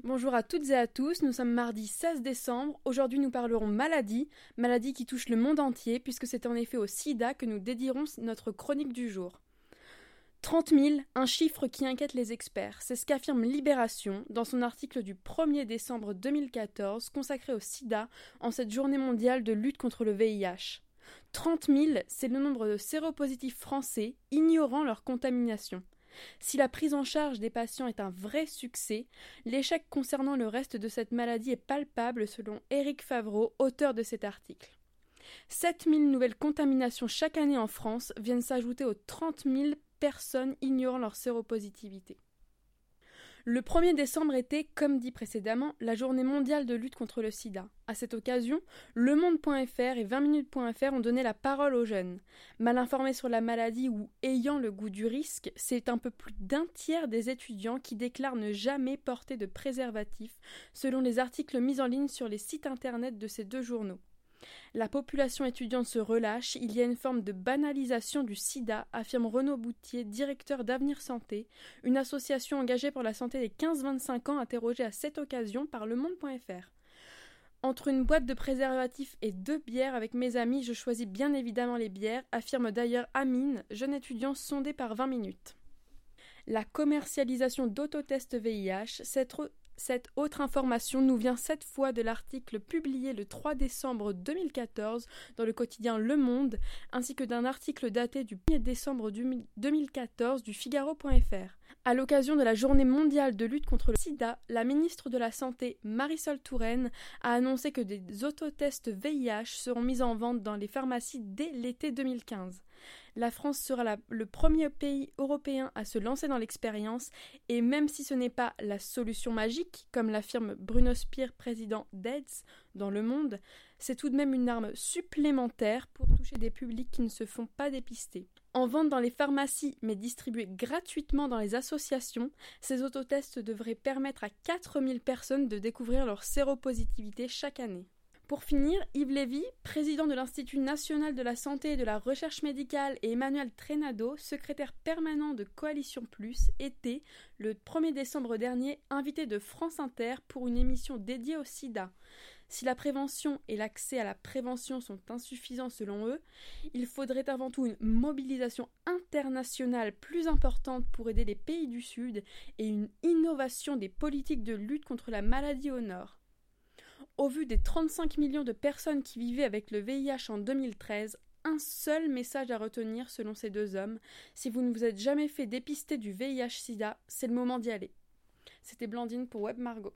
Bonjour à toutes et à tous, nous sommes mardi 16 décembre. Aujourd'hui nous parlerons maladie, maladie qui touche le monde entier puisque c'est en effet au sida que nous dédierons notre chronique du jour. 30 000, un chiffre qui inquiète les experts. C'est ce qu'affirme Libération dans son article du 1er décembre 2014 consacré au sida en cette journée mondiale de lutte contre le VIH. 30 000, c'est le nombre de séropositifs français ignorant leur contamination. Si la prise en charge des patients est un vrai succès, l'échec concernant le reste de cette maladie est palpable selon Éric Favreau, auteur de cet article. 7000 nouvelles contaminations chaque année en France viennent s'ajouter aux 30 000 personnes ignorant leur séropositivité. Le 1er décembre était, comme dit précédemment, la journée mondiale de lutte contre le sida. À cette occasion, Le Monde.fr et 20minutes.fr ont donné la parole aux jeunes. Mal informés sur la maladie ou ayant le goût du risque, c'est un peu plus d'un tiers des étudiants qui déclarent ne jamais porter de préservatif, selon les articles mis en ligne sur les sites internet de ces deux journaux. La population étudiante se relâche, il y a une forme de banalisation du sida, affirme Renaud Boutier, directeur d'Avenir Santé, une association engagée pour la santé des 15-25 ans interrogée à cette occasion par le monde.fr. Entre une boîte de préservatifs et deux bières avec mes amis, je choisis bien évidemment les bières, affirme d'ailleurs Amine, jeune étudiant sondé par 20 minutes. La commercialisation d'autotests VIH, cette cette autre information nous vient cette fois de l'article publié le 3 décembre 2014 dans le quotidien Le Monde, ainsi que d'un article daté du 1er décembre 2014 du Figaro.fr. À l'occasion de la journée mondiale de lutte contre le sida, la ministre de la Santé, Marisol Touraine, a annoncé que des autotests VIH seront mis en vente dans les pharmacies dès l'été 2015. La France sera le premier pays européen à se lancer dans l'expérience et même si ce n'est pas la solution magique, comme l'affirme Bruno Spire, président d'AIDS dans Le Monde, c'est tout de même une arme supplémentaire pour toucher des publics qui ne se font pas dépister. En vente dans les pharmacies mais distribués gratuitement dans les associations, ces autotests devraient permettre à 4000 personnes de découvrir leur séropositivité chaque année. Pour finir, Yves Lévy, président de l'Institut national de la santé et de la recherche médicale, et Emmanuel Trenado, secrétaire permanent de Coalition Plus, étaient, le 1er décembre dernier, invités de France Inter pour une émission dédiée au sida. Si la prévention et l'accès à la prévention sont insuffisants selon eux, il faudrait avant tout une mobilisation internationale plus importante pour aider les pays du Sud et une innovation des politiques de lutte contre la maladie au Nord. Au vu des 35 millions de personnes qui vivaient avec le VIH en 2013, un seul message à retenir selon ces deux hommes. Si vous ne vous êtes jamais fait dépister du VIH-Sida, c'est le moment d'y aller. C'était Blandine pour Web Margot.